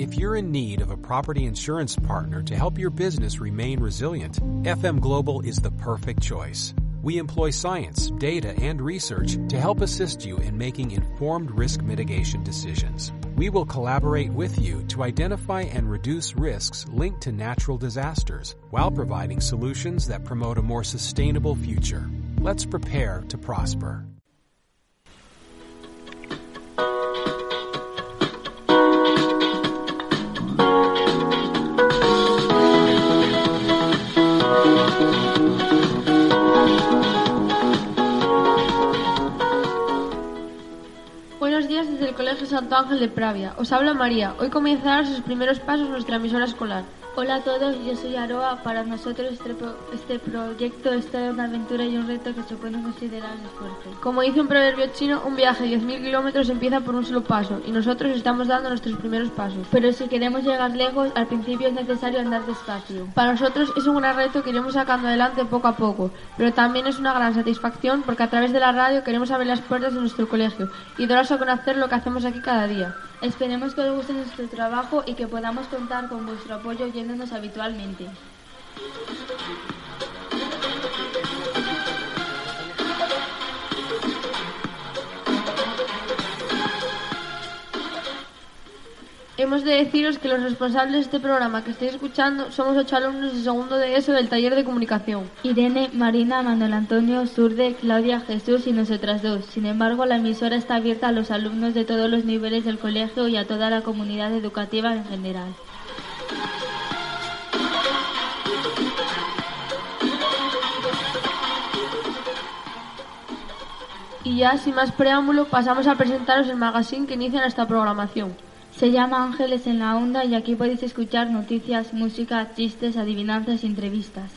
If you're in need of a property insurance partner to help your business remain resilient, FM Global is the perfect choice. We employ science, data, and research to help assist you in making informed risk mitigation decisions. We will collaborate with you to identify and reduce risks linked to natural disasters while providing solutions that promote a more sustainable future. Let's prepare to prosper. Desde el Colegio Santo Ángel de Pravia. Os habla María. Hoy comenzará sus primeros pasos nuestra emisora escolar. Hola a todos, yo soy Aroa. Para nosotros este, pro- este proyecto es toda una aventura y un reto que se puede considerar un esfuerzo. Como dice un proverbio chino, un viaje de 10.000 kilómetros empieza por un solo paso y nosotros estamos dando nuestros primeros pasos. Pero si queremos llegar lejos, al principio es necesario andar despacio. Para nosotros es un gran reto que iremos sacando adelante poco a poco, pero también es una gran satisfacción porque a través de la radio queremos abrir las puertas de nuestro colegio y daros a conocer lo que hacemos aquí cada día. Esperemos que os guste nuestro trabajo y que podamos contar con vuestro apoyo oyéndonos habitualmente. Hemos de deciros que los responsables de este programa que estáis escuchando somos ocho alumnos de segundo de ESO del taller de comunicación. Irene, Marina, Manuel Antonio, Surde, Claudia, Jesús y nosotras dos. Sin embargo, la emisora está abierta a los alumnos de todos los niveles del colegio y a toda la comunidad educativa en general. Y ya sin más preámbulo pasamos a presentaros el magazine que inicia nuestra programación. Se llama Ángeles en la Onda y aquí podéis escuchar noticias, música, chistes, adivinanzas y entrevistas.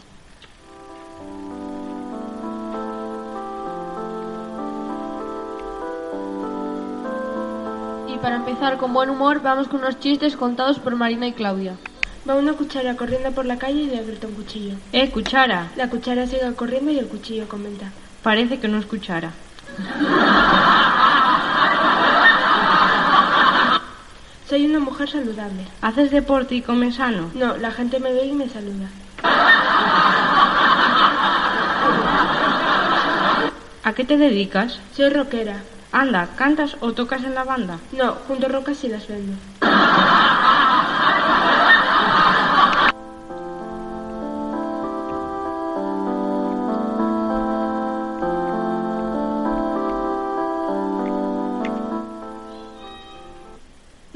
Y para empezar con buen humor vamos con unos chistes contados por Marina y Claudia. Va una cuchara corriendo por la calle y le aprieta un cuchillo. Eh, cuchara. La cuchara sigue corriendo y el cuchillo comenta. Parece que no es cuchara. Soy una mujer saludable. ¿Haces deporte y comes sano? No, la gente me ve y me saluda. ¿A qué te dedicas? Soy rockera. Anda, ¿cantas o tocas en la banda? No, junto rocas y las vendo.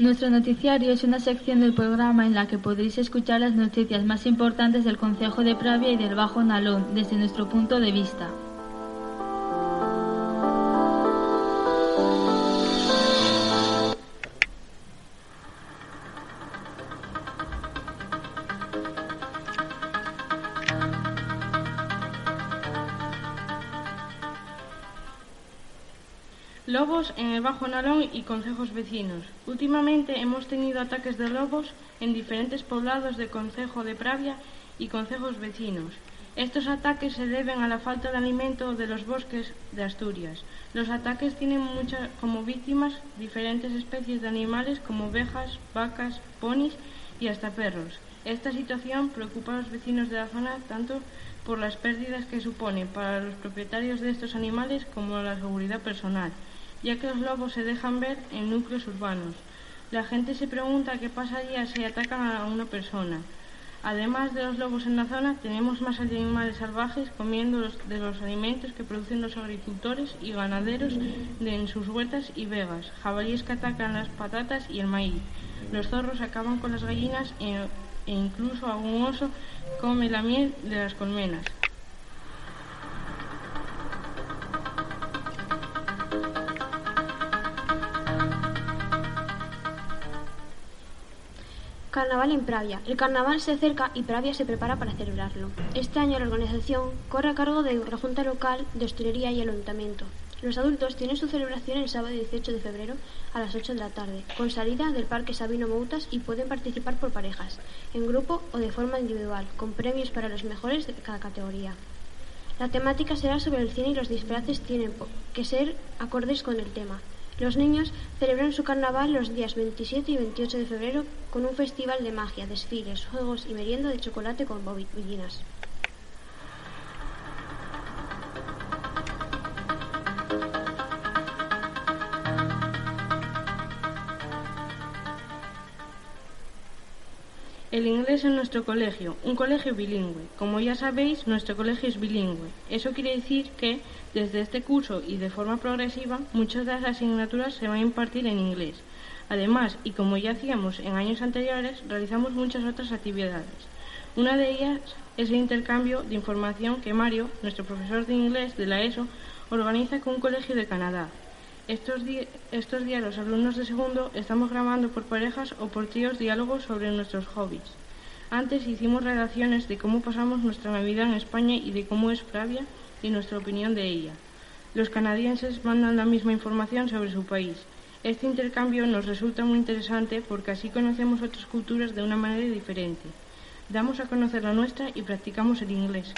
Nuestro noticiario es una sección del programa en la que podréis escuchar las noticias más importantes del Concejo de Pravia y del Bajo Nalón desde nuestro punto de vista. Lobos en el Bajo Nalón y concejos vecinos. Últimamente hemos tenido ataques de lobos en diferentes poblados de Concejo de Pravia y concejos vecinos. Estos ataques se deben a la falta de alimento de los bosques de Asturias. Los ataques tienen muchas como víctimas diferentes especies de animales como ovejas, vacas, ponis y hasta perros. Esta situación preocupa a los vecinos de la zona tanto por las pérdidas que supone para los propietarios de estos animales como la seguridad personal, ya que los lobos se dejan ver en núcleos urbanos. La gente se pregunta qué pasaría si atacan a una persona. Además de los lobos en la zona, tenemos más animales salvajes comiendo los- de los alimentos que producen los agricultores y ganaderos de- en sus huertas y vegas, jabalíes que atacan las patatas y el maíz. Los zorros acaban con las gallinas e, e incluso algún oso come la miel de las colmenas. Carnaval en Pravia. El carnaval se acerca y Pravia se prepara para celebrarlo. Este año la organización corre a cargo de la Junta Local de Hostelería y el Ayuntamiento. Los adultos tienen su celebración el sábado 18 de febrero a las 8 de la tarde, con salida del Parque Sabino Moutas y pueden participar por parejas, en grupo o de forma individual, con premios para los mejores de cada categoría. La temática será sobre el cine y los disfraces tienen que ser acordes con el tema. Los niños celebran su carnaval los días 27 y 28 de febrero con un festival de magia, desfiles, juegos y merienda de chocolate con bobinas. El inglés en nuestro colegio, un colegio bilingüe. Como ya sabéis, nuestro colegio es bilingüe. Eso quiere decir que, desde este curso y de forma progresiva, muchas de las asignaturas se van a impartir en inglés. Además, y como ya hacíamos en años anteriores, realizamos muchas otras actividades. Una de ellas es el intercambio de información que Mario, nuestro profesor de inglés de la ESO, organiza con un colegio de Canadá. Estos, días los alumnos de segundo estamos grabando por parejas o por tríos diálogos sobre nuestros hobbies. Antes hicimos redacciones de cómo pasamos nuestra Navidad en España y de cómo es Flavia y nuestra opinión de ella. Los canadienses mandan la misma información sobre su país. Este intercambio nos resulta muy interesante porque así conocemos otras culturas de una manera diferente. Damos a conocer la nuestra y practicamos el inglés.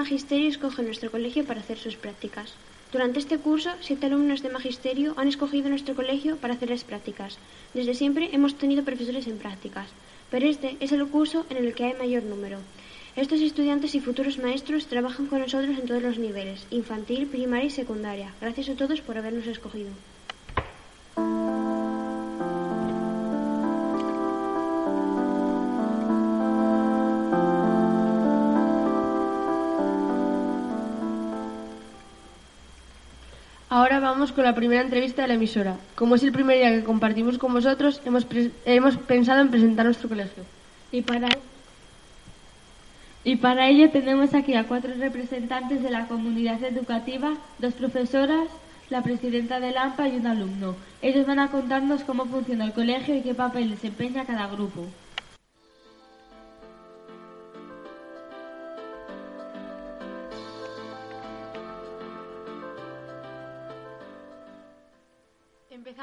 Magisterio escoge nuestro colegio para hacer sus prácticas. Durante este curso, siete alumnos de Magisterio han escogido nuestro colegio para hacer las prácticas. Desde siempre hemos tenido profesores en prácticas, pero este es el curso en el que hay mayor número. Estos estudiantes y futuros maestros trabajan con nosotros en todos los niveles, infantil, primaria y secundaria. Gracias a todos por habernos escogido. Ahora vamos con la primera entrevista de la emisora. Como es el primer día que compartimos con vosotros, hemos, hemos pensado en presentar nuestro colegio. Y para, y para ello tenemos aquí a cuatro representantes de la comunidad educativa, dos profesoras, la presidenta del AMPA y un alumno. Ellos van a contarnos cómo funciona el colegio y qué papel desempeña cada grupo.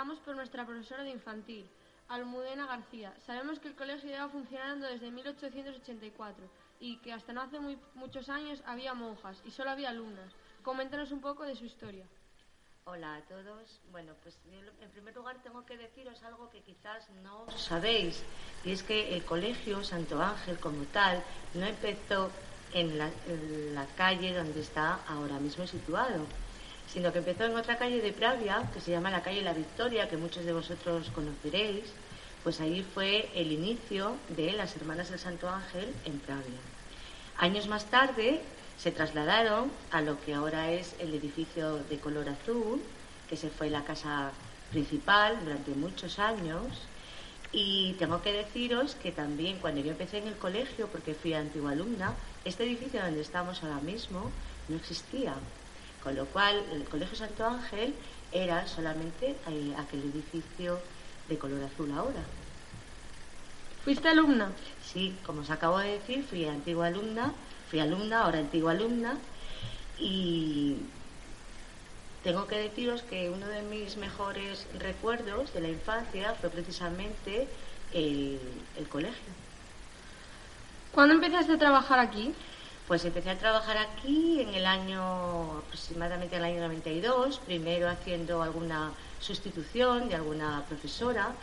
Empezamos por nuestra profesora de infantil, Almudena García. Sabemos que el colegio lleva funcionando desde 1884 y que hasta no hace muy, muchos años había monjas y solo había alumnas. Coméntanos un poco de su historia. Hola a todos. Bueno, pues en primer lugar tengo que deciros algo que quizás no sabéis, y es que el colegio Santo Ángel como tal no empezó en la, en la calle donde está ahora mismo situado sino que empezó en otra calle de Pravia, que se llama la calle La Victoria, que muchos de vosotros conoceréis, pues ahí fue el inicio de las Hermanas del Santo Ángel en Pravia. Años más tarde se trasladaron a lo que ahora es el edificio de color azul, que se fue la casa principal durante muchos años. Y tengo que deciros que también cuando yo empecé en el colegio, porque fui antigua alumna, este edificio donde estamos ahora mismo no existía. Con lo cual, el Colegio Santo Ángel era solamente eh, aquel edificio de color azul ahora. ¿Fuiste alumna? Sí, como os acabo de decir, fui antigua alumna, fui alumna, ahora antigua alumna, y tengo que deciros que uno de mis mejores recuerdos de la infancia fue precisamente el, el colegio. ¿Cuándo empezaste a trabajar aquí? Pues empecé a trabajar aquí en el año, aproximadamente en el año 92, primero haciendo alguna sustitución de alguna profesora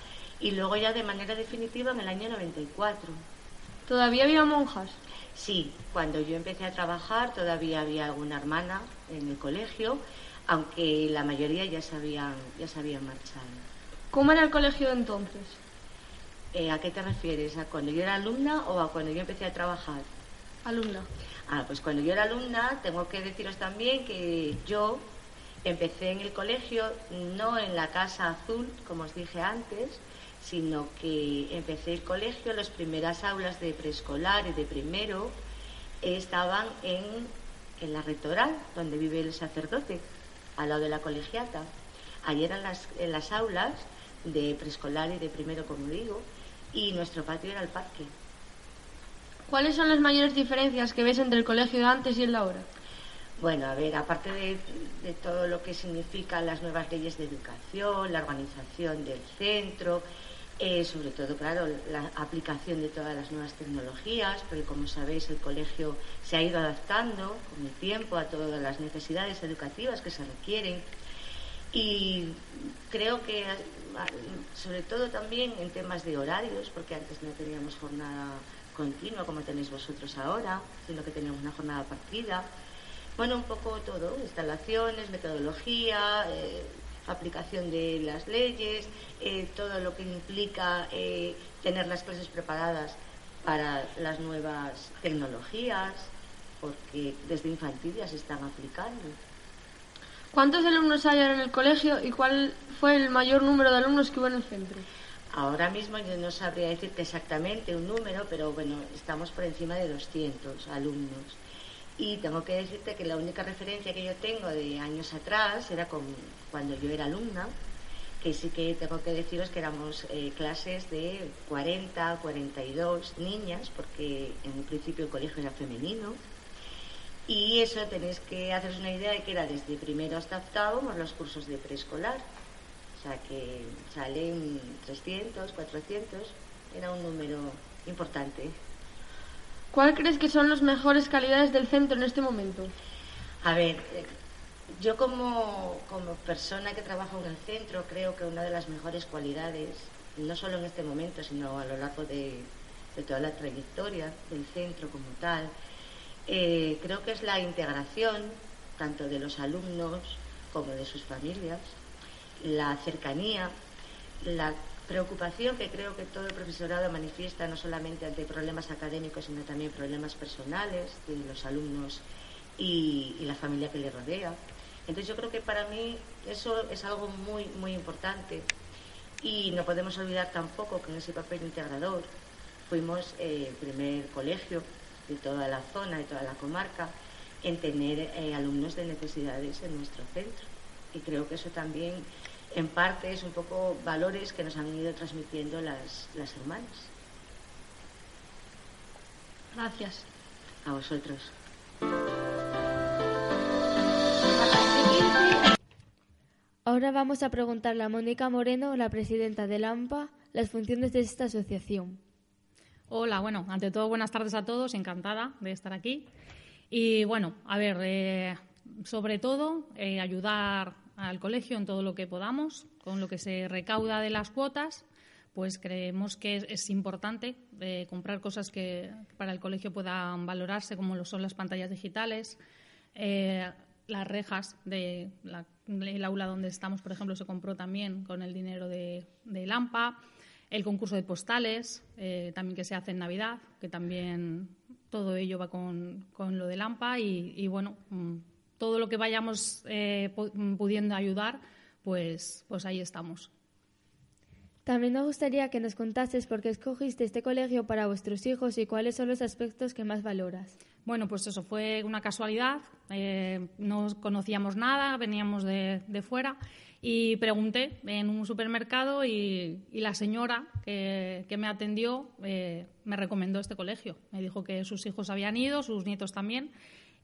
y luego ya de manera definitiva en el año 94. ¿Todavía había monjas? Sí, cuando yo empecé a trabajar todavía había alguna hermana en el colegio, aunque la mayoría ya se habían, ya se habían marchado. ¿Cómo era el colegio entonces? Eh, ¿A qué te refieres? ¿A cuando yo era alumna o a cuando yo empecé a trabajar? Alumna. Ah, pues cuando yo era alumna, tengo que deciros también que yo empecé en el colegio, no en la Casa Azul, como os dije antes, sino que empecé el colegio, las primeras aulas de preescolar y de primero estaban en, en la rectoral, donde vive el sacerdote, al lado de la colegiata. Allí eran las, en las aulas de preescolar y de primero, como digo, y nuestro patio era el parque. ¿Cuáles son las mayores diferencias que ves entre el colegio de antes y el de ahora? Bueno, a ver, aparte de, todo lo que significan las nuevas leyes de educación, la organización del centro, eh, sobre todo, claro, la aplicación de todas las nuevas tecnologías, porque como sabéis el colegio se ha ido adaptando con el tiempo a todas las necesidades educativas que se requieren. Y creo que, sobre todo también en temas de horarios, porque antes no teníamos jornada continua como tenéis vosotros ahora, sino que teníamos una jornada partida. Bueno, un poco todo, instalaciones, metodología, eh, aplicación de las leyes, eh, todo lo que implica eh, tener las clases preparadas para las nuevas tecnologías, porque desde infantil ya se están aplicando. ¿Cuántos alumnos hay ahora en el colegio y cuál fue el mayor número de alumnos que hubo en el centro? Ahora mismo yo no sabría decirte exactamente un número, pero bueno, estamos por encima de 200 alumnos. Y tengo que decirte que la única referencia que yo tengo de años atrás era con, cuando yo era alumna, que sí que tengo que deciros que éramos eh, clases de 40, 42 niñas, porque en un principio el colegio era femenino. Y eso tenéis que haceros una idea de que era desde primero hasta octavo los cursos de preescolar. O sea que salen 300, 400, era un número importante. ¿Cuál crees que son las mejores calidades del centro en este momento? A ver, eh, yo como, persona que trabaja en el centro creo que una de las mejores cualidades, no solo en este momento, sino a lo largo de, toda la trayectoria del centro como tal, eh, creo que es la integración tanto de los alumnos como de sus familias, la cercanía, la preocupación que creo que todo el profesorado manifiesta no solamente ante problemas académicos, sino también problemas personales de los alumnos y, la familia que le rodea. Entonces yo creo que para mí eso es algo muy, muy importante y no podemos olvidar tampoco que en ese papel integrador fuimos eh, el primer colegio de toda la zona, de toda la comarca, en tener eh, alumnos de necesidades en nuestro centro. Y creo que eso también en parte es un poco valores que nos han ido transmitiendo las, las hermanas. Gracias. A vosotros. Ahora vamos a preguntarle a Mónica Moreno, la presidenta del AMPA, las funciones de esta asociación. Hola, bueno, ante todo buenas tardes a todos, encantada de estar aquí. Y bueno, a ver, eh, sobre todo eh, ayudar al colegio en todo lo que podamos, con lo que se recauda de las cuotas, pues creemos que es, importante eh, comprar cosas que para el colegio puedan valorarse, como lo son las pantallas digitales, eh, las rejas del aula donde estamos, por ejemplo, se compró también con el dinero de, de Lampa, el concurso de postales, eh, también que se hace en Navidad, que también todo ello va con, con lo de Lampa y, y bueno, mm, todo lo que vayamos eh, pudiendo ayudar, pues, pues ahí estamos. También nos gustaría que nos contases por qué escogiste este colegio para vuestros hijos y cuáles son los aspectos que más valoras. Bueno, pues eso fue una casualidad. Eh, no conocíamos nada, veníamos de, fuera y pregunté en un supermercado y, la señora que, me atendió eh, me recomendó este colegio. Me dijo que sus hijos habían ido, sus nietos también,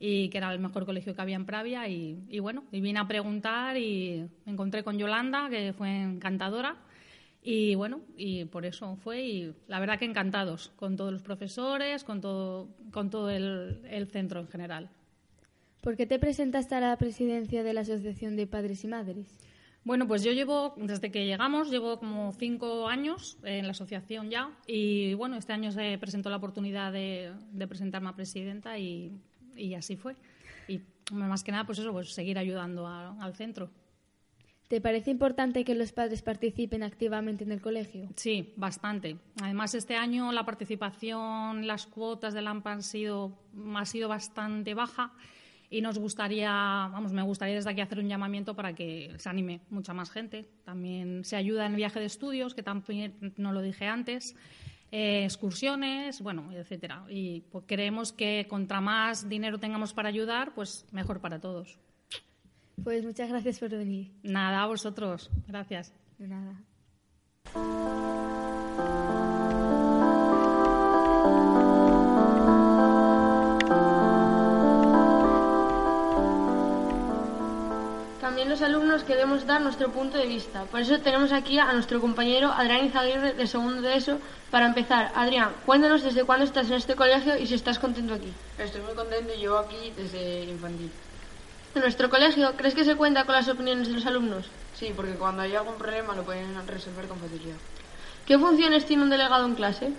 y que era el mejor colegio que había en Pravia y, bueno, y vine a preguntar y me encontré con Yolanda, que fue encantadora y bueno, y por eso fue y la verdad que encantados con todos los profesores, con todo, con todo el, el centro en general. ¿Por qué te presentaste a la presidencia de la Asociación de Padres y Madres? Bueno, pues yo llevo, desde que llegamos, llevo como cinco años en la asociación ya y bueno, este año se presentó la oportunidad de, de presentarme a presidenta y y así fue. Y más que nada, pues eso, pues seguir ayudando al centro. ¿Te parece importante que los padres participen activamente en el colegio? Sí, bastante. Además, este año la participación, las cuotas del AMPA han sido, ha sido bastante baja y nos gustaría, vamos, me gustaría desde aquí hacer un llamamiento para que se anime mucha más gente. También se ayuda en el viaje de estudios, que también no lo dije antes. Eh, excursiones, bueno, etcétera. Y pues, creemos que contra más dinero tengamos para ayudar, pues mejor para todos. Pues muchas gracias por venir. Nada, a vosotros. Gracias. De nada. También los alumnos queremos dar nuestro punto de vista. Por eso tenemos aquí a nuestro compañero Adrián Izaguirre de segundo de ESO. Para empezar, Adrián, cuéntanos desde cuándo estás en este colegio y si estás contento aquí. Estoy muy contento y llevo aquí desde infantil. ¿En nuestro colegio crees que se cuenta con las opiniones de los alumnos? Sí, porque cuando hay algún problema lo pueden resolver con facilidad. ¿Qué funciones tiene un delegado en clase?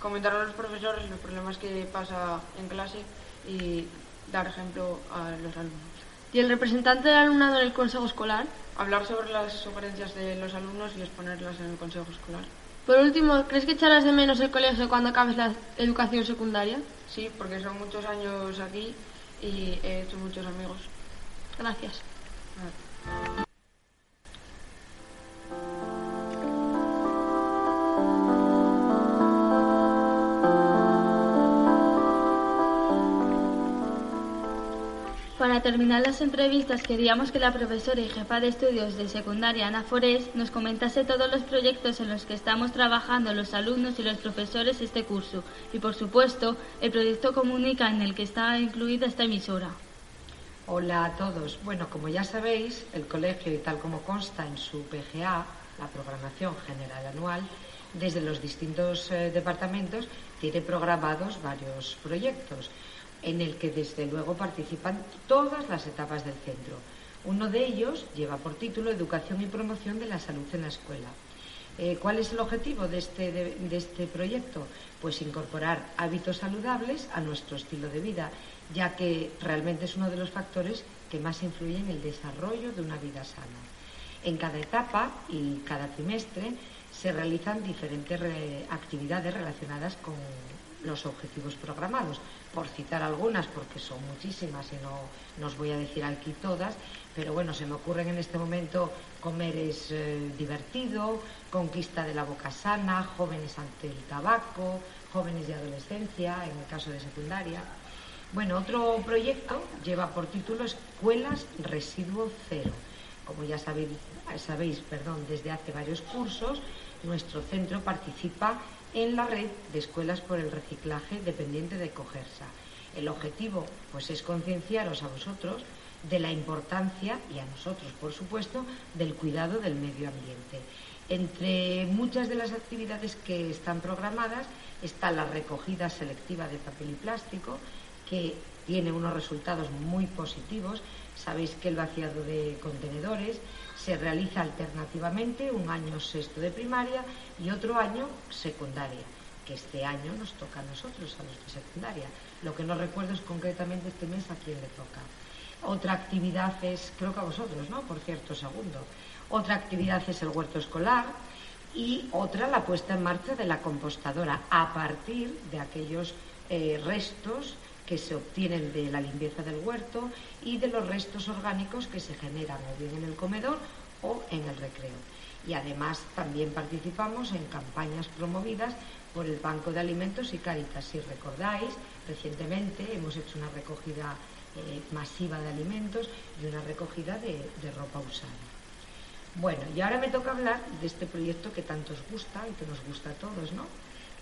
Comentar a los profesores los problemas que pasa en clase y dar ejemplo a los alumnos. ¿Y el representante del alumnado en el consejo escolar? Hablar sobre las sugerencias de los alumnos y exponerlas en el consejo escolar. Por último, ¿crees que echarás de menos el colegio cuando acabes la educación secundaria? Sí, porque son muchos años aquí y he hecho muchos amigos. Gracias. Para terminar las entrevistas, queríamos que la profesora y jefa de estudios de secundaria, Ana Forés, nos comentase todos los proyectos en los que estamos trabajando los alumnos y los profesores este curso y, por supuesto, el proyecto Comunica en el que está incluida esta emisora. Hola a todos. Bueno, como ya sabéis, el colegio, y tal como consta en su PGA, la Programación General Anual, desde los distintos eh, departamentos tiene programados varios proyectos en el que desde luego participan todas las etapas del centro. Uno de ellos lleva por título Educación y promoción de la salud en la escuela. Eh, ¿Cuál es el objetivo de este, de este proyecto? Pues incorporar hábitos saludables a nuestro estilo de vida, ya que realmente es uno de los factores que más influyen en el desarrollo de una vida sana. En cada etapa y cada trimestre se realizan diferentes actividades relacionadas con los objetivos programados. Por citar algunas, porque son muchísimas y no, os voy a decir aquí todas, pero bueno, se me ocurren en este momento comer es eh, divertido, conquista de la boca sana, jóvenes ante el tabaco, jóvenes de adolescencia, en el caso de secundaria. Bueno, otro proyecto lleva por título Escuelas Residuo Cero. Como ya sabéis, sabéis perdón, desde hace varios cursos, nuestro centro participa en la red de escuelas por el reciclaje dependiente de Cogersa. El objetivo pues, es concienciaros a vosotros de la importancia, y a nosotros por supuesto, del cuidado del medio ambiente. Entre muchas de las actividades que están programadas está la recogida selectiva de papel y plástico, que tiene unos resultados muy positivos. Sabéis que el vaciado de contenedores se realiza alternativamente un año sexto de primaria y otro año secundaria, que este año nos toca a nosotros, a los de secundaria. Lo que no recuerdo es concretamente este mes a quién le toca. Otra actividad es, creo que a vosotros, ¿no? Por cierto, segundo. Otra actividad es el huerto escolar y otra la puesta en marcha de la compostadora a partir de aquellos eh, restos que se obtienen de la limpieza del huerto y de los restos orgánicos que se generan o bien en el comedor o en el recreo. Y además también participamos en campañas promovidas por el Banco de Alimentos y Cáritas. Si recordáis, recientemente hemos hecho una recogida eh, masiva de alimentos y una recogida de, de ropa usada. Bueno, y ahora me toca hablar de este proyecto que tanto os gusta y que nos gusta a todos, ¿no?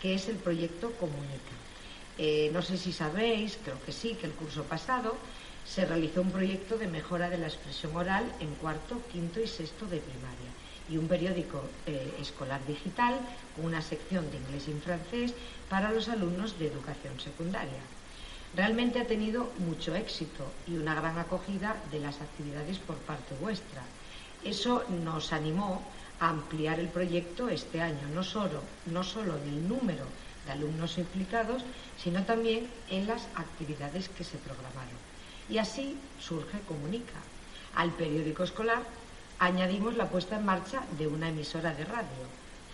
Que es el proyecto Comunica. Eh, no sé si sabéis, creo que sí, que el curso pasado se realizó un proyecto de mejora de la expresión oral en cuarto, quinto y sexto de primaria y un periódico eh, escolar digital con una sección de inglés y francés para los alumnos de educación secundaria. Realmente ha tenido mucho éxito y una gran acogida de las actividades por parte vuestra. Eso nos animó a ampliar el proyecto este año, no solo, no solo en el número de alumnos implicados, sino también en las actividades que se programaron. Y así surge Comunica. Al periódico escolar añadimos la puesta en marcha de una emisora de radio,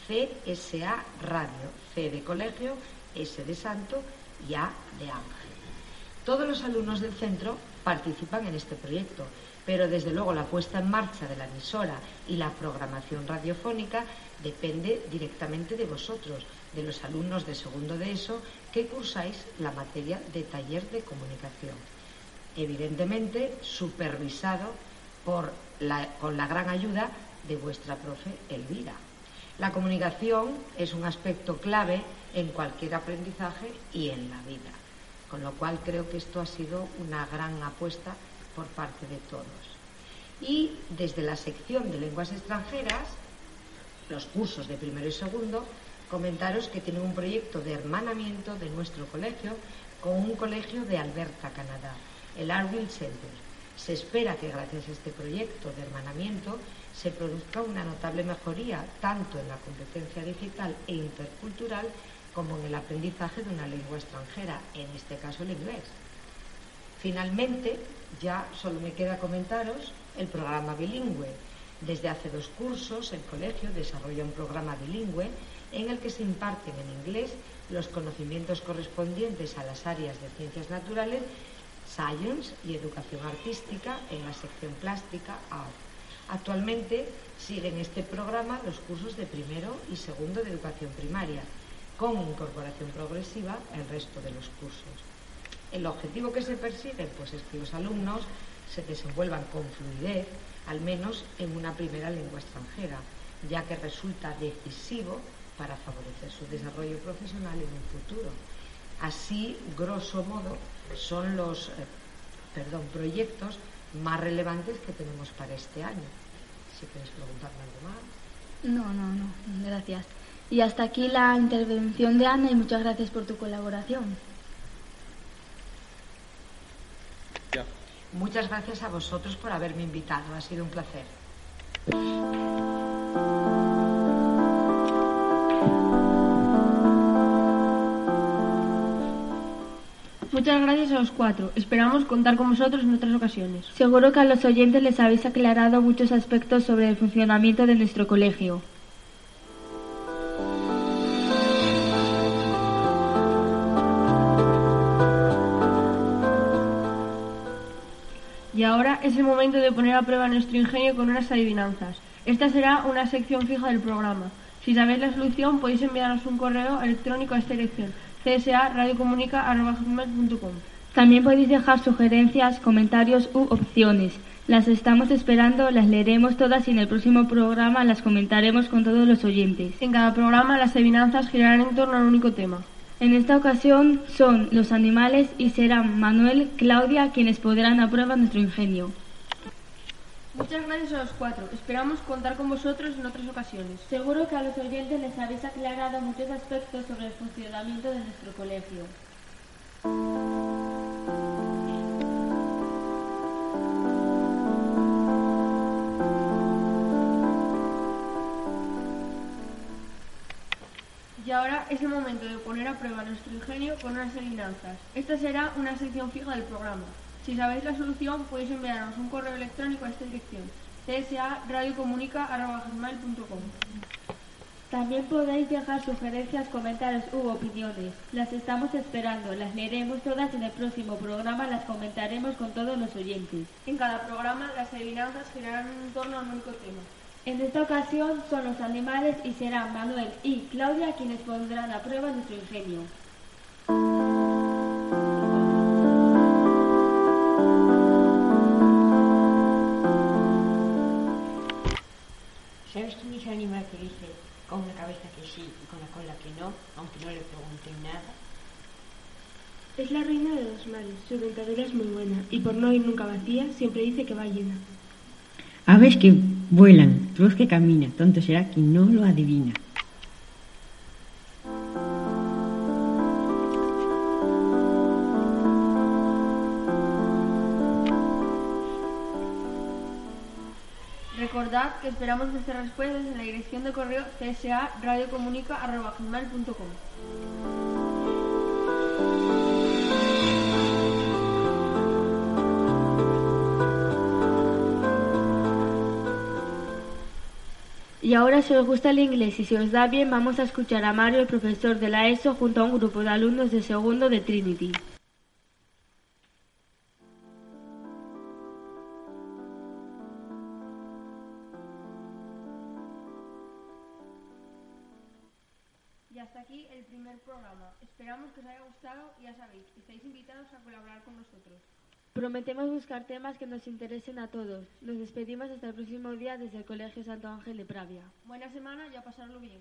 CSA Radio, C de colegio, S de santo y A de ángel. Todos los alumnos del centro participan en este proyecto, pero desde luego la puesta en marcha de la emisora y la programación radiofónica depende directamente de vosotros, de los alumnos de segundo de ESO que cursáis la materia de taller de comunicación. Evidentemente, supervisado por con la gran ayuda de vuestra profe Elvira. La comunicación es un aspecto clave en cualquier aprendizaje y en la vida, con lo cual creo que esto ha sido una gran apuesta por parte de todos. Y desde la sección de lenguas extranjeras, los cursos de primero y segundo, comentaros que tienen un proyecto de hermanamiento de nuestro colegio con un colegio de Alberta, Canadá, el Arville Center. Se espera que gracias a este proyecto de hermanamiento se produzca una notable mejoría tanto en la competencia digital e intercultural como en el aprendizaje de una lengua extranjera, en este caso el inglés. Finalmente, ya solo me queda comentaros el programa bilingüe. Desde hace dos cursos, el colegio desarrolla un programa bilingüe en el que se imparten en inglés los conocimientos correspondientes a las áreas de ciencias naturales, science y educación artística en la sección plástica art. Actualmente siguen este programa los cursos de primero y segundo de educación primaria, con incorporación progresiva el resto de los cursos. El objetivo que se persigue pues, es que los alumnos se desenvuelvan con fluidez, al menos en una primera lengua extranjera, ya que resulta decisivo para favorecer su desarrollo profesional en un futuro. Así, grosso modo, son los eh, perdón, proyectos más relevantes que tenemos para este año. Si quieres preguntarme algo más. No, no, no, gracias. Y hasta aquí la intervención de Ana y muchas gracias por tu colaboración. Muchas gracias a vosotros por haberme invitado. Ha sido un placer. Muchas gracias a los cuatro. Esperamos contar con vosotros en otras ocasiones. Seguro que a los oyentes les habéis aclarado muchos aspectos sobre el funcionamiento de nuestro colegio. Y ahora es el momento de poner a prueba nuestro ingenio con unas adivinanzas. Esta será una sección fija del programa. Si sabéis la solución podéis enviarnos un correo electrónico a esta dirección csa.radiocomunica.com También podéis dejar sugerencias, comentarios u opciones. Las estamos esperando, las leeremos todas y en el próximo programa las comentaremos con todos los oyentes. En cada programa las adivinanzas girarán en torno al único tema. En esta ocasión son los animales y serán Manuel, Claudia quienes podrán aprueba nuestro ingenio. Muchas gracias a los cuatro. Esperamos contar con vosotros en otras ocasiones. Seguro que a los oyentes les habéis aclarado muchos aspectos sobre el funcionamiento de nuestro colegio. Y ahora es el momento de poner a prueba nuestro ingenio con unas adivinanzas. Esta será una sección fija del programa. Si sabéis la solución, podéis enviarnos un correo electrónico a esta dirección csa.radiocomunica.com También podéis dejar sugerencias, comentarios u opiniones. Las estamos esperando, las leeremos todas en el próximo programa las comentaremos con todos los oyentes. En cada programa las adivinanzas girarán en torno a un único tema. En esta ocasión son los animales y serán Manuel y Claudia quienes pondrán a prueba nuestro ingenio. ¿Sabes quién es el animal que dice con una cabeza que sí y con la cola que no, aunque no le pregunten nada? Es la reina de los mares, su dentadura es muy buena y por no ir nunca vacía siempre dice que va llena. Aves que vuelan, luz que camina, tonto será quien no lo adivina. Que esperamos vuestras respuestas en la dirección de correo csa.radiocomunica.com. Y ahora si os gusta el inglés y si os da bien vamos a escuchar a Mario, el profesor de la ESO, junto a un grupo de alumnos de segundo de Trinity. Esperamos que os haya gustado y ya sabéis, estáis invitados a colaborar con nosotros. Prometemos buscar temas que nos interesen a todos. Nos despedimos hasta el próximo día desde el Colegio Santo Ángel de Pravia. Buena semana y a pasarlo bien.